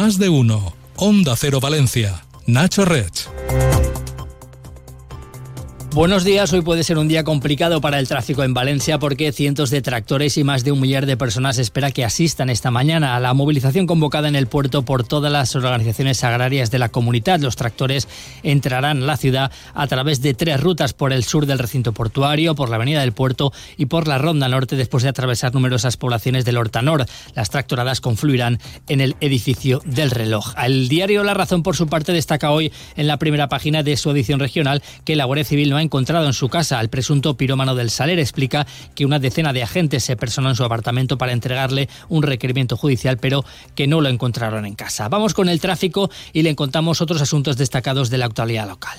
más de uno. Onda Cero Valencia. Nacho Rech. Buenos días, hoy puede ser un día complicado para el tráfico en Valencia porque cientos de tractores y más de un millar de personas espera que asistan esta mañana a la movilización convocada en el puerto por todas las organizaciones agrarias de la comunidad. Los tractores entrarán la ciudad a través de tres rutas por el sur del recinto portuario, por la avenida del puerto y por la ronda norte después de atravesar numerosas poblaciones del Hortanor. Las tractoradas confluirán en el edificio del reloj. El diario La Razón, por su parte, destaca hoy en la primera página de su edición regional que la Guardia Civil no ha encontrado en su casa al presunto pirómano del Saler. Explica que una decena de agentes se personó en su apartamento para entregarle un requerimiento judicial, pero que no lo encontraron en casa. Vamos con el tráfico y le contamos otros asuntos destacados de la actualidad local.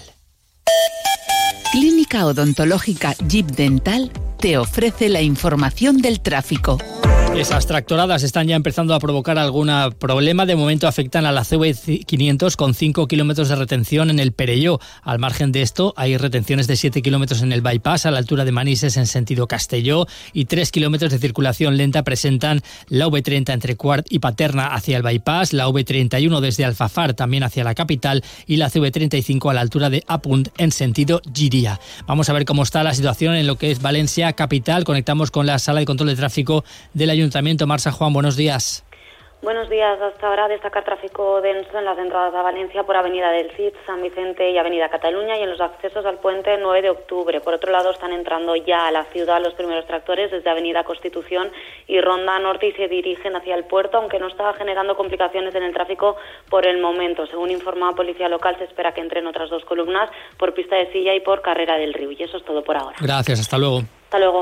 Clínica Odontológica Jeep Dental te ofrece la información del tráfico. Esas tractoradas están ya empezando a provocar algún problema. De momento afectan a la CV500 con 5 kilómetros de retención en el Perelló. Al margen de esto, hay retenciones de 7 kilómetros en el bypass a la altura de Manises en sentido Castelló y 3 kilómetros de circulación lenta presentan la V30 entre Cuart y Paterna hacia el bypass, la V31 desde Alfafar también hacia la capital y la CV35 a la altura de Apunt en sentido Giria. Vamos a ver cómo está la situación en lo que es Valencia capital. Conectamos con la sala de control de tráfico de la Ayuntamiento. Marsa Juan, buenos días. Buenos días. Hasta ahora destaca tráfico denso en las entradas a Valencia por Avenida del Cid, San Vicente y Avenida Cataluña y en los accesos al puente 9 de octubre. Por otro lado, están entrando ya a la ciudad los primeros tractores desde Avenida Constitución y Ronda Norte y se dirigen hacia el puerto, aunque no está generando complicaciones en el tráfico por el momento. Según informa Policía Local, se espera que entren otras dos columnas por Pista de Silla y por Carrera del Río. Y eso es todo por ahora. Gracias. Hasta luego. Hasta luego.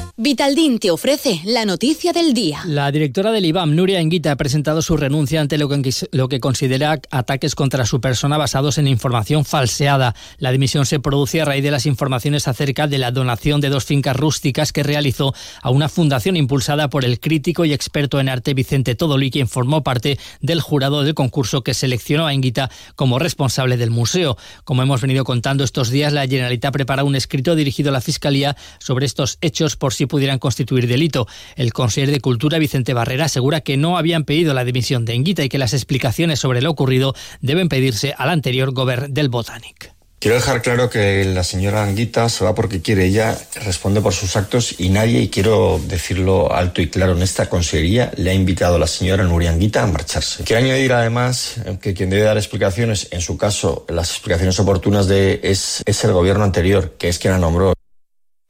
Vitaldin te ofrece la noticia del día. La directora del IBAM, Nuria Enguita, ha presentado su renuncia ante lo que, lo que considera ataques contra su persona basados en información falseada. La dimisión se produce a raíz de las informaciones acerca de la donación de dos fincas rústicas que realizó a una fundación impulsada por el crítico y experto en arte Vicente Todoli, quien formó parte del jurado del concurso que seleccionó a Enguita como responsable del museo. Como hemos venido contando estos días, la Generalitat prepara un escrito dirigido a la Fiscalía sobre estos hechos por si pudieran constituir delito. El consejero de Cultura, Vicente Barrera, asegura que no habían pedido la dimisión de Enguita y que las explicaciones sobre lo ocurrido deben pedirse al anterior gobierno del Botanic. Quiero dejar claro que la señora Anguita se va porque quiere. Ella responde por sus actos y nadie, y quiero decirlo alto y claro, en esta consejería le ha invitado a la señora Nuria Anguita a marcharse. Quiero añadir además que quien debe dar explicaciones, en su caso, las explicaciones oportunas de es, es el gobierno anterior, que es quien la nombró.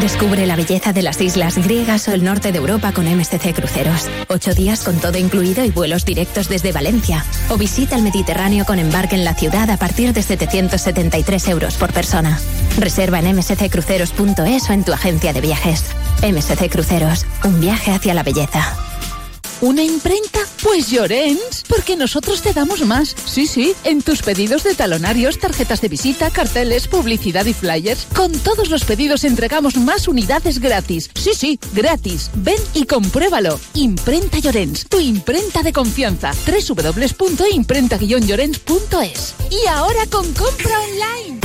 Descubre la belleza de las islas griegas o el norte de Europa con MSC Cruceros. Ocho días con todo incluido y vuelos directos desde Valencia. O visita el Mediterráneo con embarque en la ciudad a partir de 773 euros por persona. Reserva en msccruceros.es o en tu agencia de viajes. MSC Cruceros, un viaje hacia la belleza. ¿Una imprenta? Pues Llorens, porque nosotros te damos más. Sí, sí, en tus pedidos de talonarios, tarjetas de visita, carteles, publicidad y flyers. Con todos los pedidos entregamos más unidades gratis. Sí, sí, gratis. Ven y compruébalo. Imprenta Llorens, tu imprenta de confianza. www.imprenta-llorens.es Y ahora con compra online.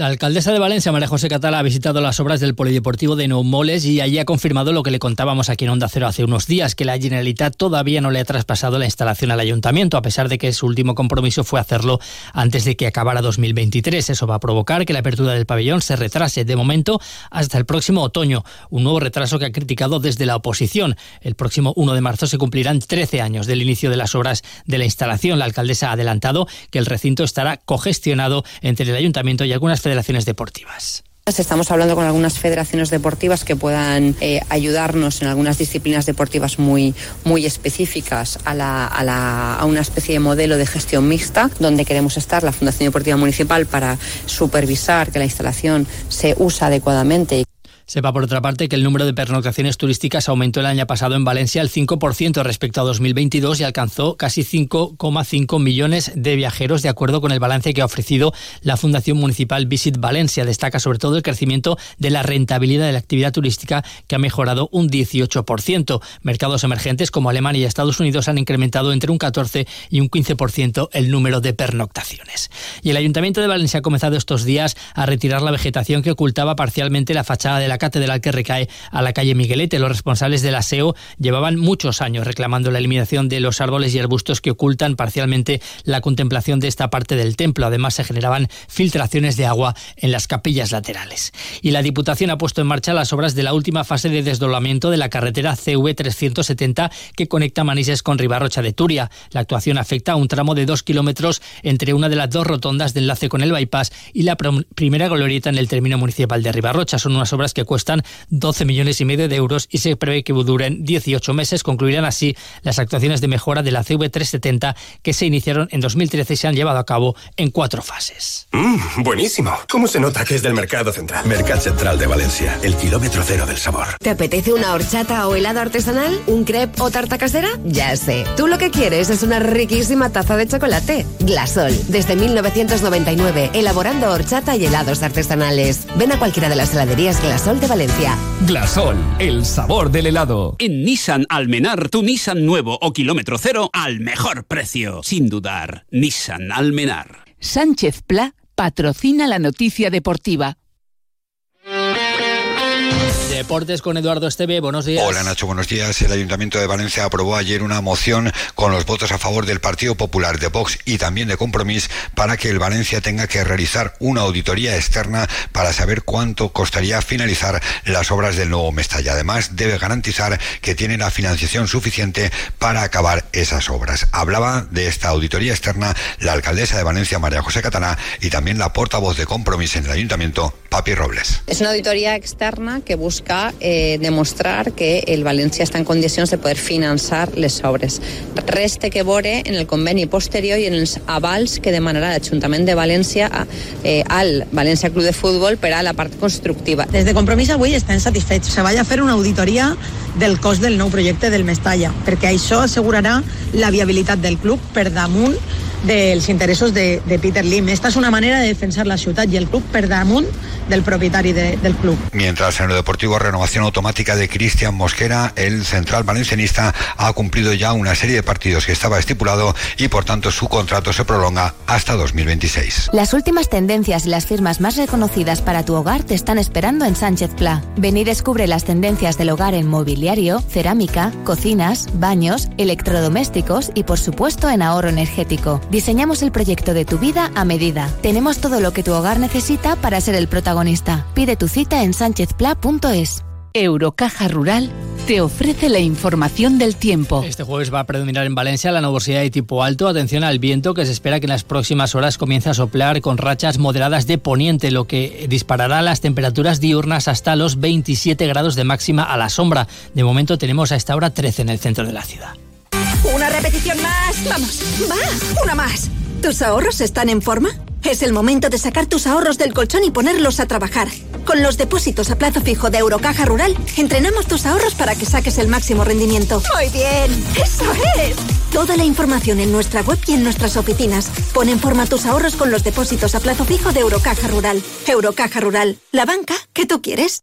La alcaldesa de Valencia, María José Catala, ha visitado las obras del Polideportivo de Neumoles y allí ha confirmado lo que le contábamos aquí en Onda Cero hace unos días, que la Generalitat todavía no le ha traspasado la instalación al ayuntamiento, a pesar de que su último compromiso fue hacerlo antes de que acabara 2023. Eso va a provocar que la apertura del pabellón se retrase de momento hasta el próximo otoño, un nuevo retraso que ha criticado desde la oposición. El próximo 1 de marzo se cumplirán 13 años del inicio de las obras de la instalación. La alcaldesa ha adelantado que el recinto estará cogestionado entre el ayuntamiento y algunas federaciones deportivas. Estamos hablando con algunas federaciones deportivas que puedan eh, ayudarnos en algunas disciplinas deportivas muy, muy específicas a, la, a, la, a, una especie de modelo de gestión mixta, donde queremos estar la Fundación Deportiva Municipal para supervisar que la instalación se usa adecuadamente. Sepa, por otra parte, que el número de pernoctaciones turísticas aumentó el año pasado en Valencia el 5% respecto a 2022 y alcanzó casi 5,5 millones de viajeros, de acuerdo con el balance que ha ofrecido la Fundación Municipal Visit Valencia. Destaca sobre todo el crecimiento de la rentabilidad de la actividad turística, que ha mejorado un 18%. Mercados emergentes como Alemania y Estados Unidos han incrementado entre un 14 y un 15% el número de pernoctaciones. Y el Ayuntamiento de Valencia ha comenzado estos días a retirar la vegetación que ocultaba parcialmente la fachada de la catedral que recae a la calle Miguelete. Los responsables del aseo llevaban muchos años reclamando la eliminación de los árboles y arbustos que ocultan parcialmente la contemplación de esta parte del templo. Además, se generaban filtraciones de agua en las capillas laterales. Y la Diputación ha puesto en marcha las obras de la última fase de desdoblamiento de la carretera CV 370 que conecta Manises con Ribarrocha de Turia. La actuación afecta a un tramo de dos kilómetros entre una de las dos rotondas de enlace con el bypass y la primera glorieta en el término municipal de Ribarrocha. Son unas obras que cuestan 12 millones y medio de euros y se prevé que duren 18 meses. Concluirán así las actuaciones de mejora de la CV370 que se iniciaron en 2013 y se han llevado a cabo en cuatro fases. Mmm, buenísimo. ¿Cómo se nota que es del Mercado Central? Mercado Central de Valencia, el kilómetro cero del sabor. ¿Te apetece una horchata o helado artesanal? ¿Un crepe o tarta casera? Ya sé. Tú lo que quieres es una riquísima taza de chocolate. Glasol, desde 1999, elaborando horchata y helados artesanales. Ven a cualquiera de las heladerías Glasol de Valencia. Glasol, el sabor del helado. En Nissan Almenar, tu Nissan nuevo o kilómetro cero al mejor precio. Sin dudar, Nissan Almenar. Sánchez Pla patrocina la noticia deportiva. Deportes con Eduardo Esteve, buenos días. Hola Nacho, buenos días. El Ayuntamiento de Valencia aprobó ayer una moción con los votos a favor del Partido Popular, de Vox y también de Compromís para que el Valencia tenga que realizar una auditoría externa para saber cuánto costaría finalizar las obras del nuevo Mestalla. Además, debe garantizar que tiene la financiación suficiente para acabar esas obras. Hablaba de esta auditoría externa la alcaldesa de Valencia, María José Catalá, y también la portavoz de Compromís en el Ayuntamiento, Papi Robles. Es una auditoría externa que busca eh, demostrar que el València està en condicions de poder finançar les obres. Reste que veure en el conveni posterior i en els avals que demanarà l'Ajuntament de València eh, al València Club de Futbol per a la part constructiva. Des de Compromís avui estem satisfets. Se vaya a fer una auditoria del cost del nou projecte del Mestalla, perquè això assegurarà la viabilitat del club per damunt dels interessos de, de Peter Lim. Esta es una manera de defensar la ciutat i el club per damunt del propietari de, del club. Mientras en lo deportivo renovación automática de Cristian Mosquera, el central valencianista ha cumplido ya una serie de partidos que estaba estipulado y por tanto su contrato se prolonga hasta 2026. Las últimas tendencias y las firmas más reconocidas para tu hogar te están esperando en Sánchez Pla. Ven y descubre las tendencias del hogar en mobiliario, cerámica, cocinas, baños, electrodomésticos y por supuesto en ahorro energético. Diseñamos el proyecto de tu vida a medida. Tenemos todo lo que tu hogar necesita para ser el protagonista. Pide tu cita en sánchezpla.es. Eurocaja Rural te ofrece la información del tiempo. Este jueves va a predominar en Valencia la nubosidad de tipo alto. Atención al viento que se espera que en las próximas horas comience a soplar con rachas moderadas de poniente, lo que disparará las temperaturas diurnas hasta los 27 grados de máxima a la sombra. De momento tenemos a esta hora 13 en el centro de la ciudad. Repetición más. Vamos. Va. Una más. ¿Tus ahorros están en forma? Es el momento de sacar tus ahorros del colchón y ponerlos a trabajar. Con los depósitos a plazo fijo de Eurocaja Rural, entrenamos tus ahorros para que saques el máximo rendimiento. Muy bien. Eso es. Toda la información en nuestra web y en nuestras oficinas. Pon en forma tus ahorros con los depósitos a plazo fijo de Eurocaja Rural. Eurocaja Rural. La banca que tú quieres.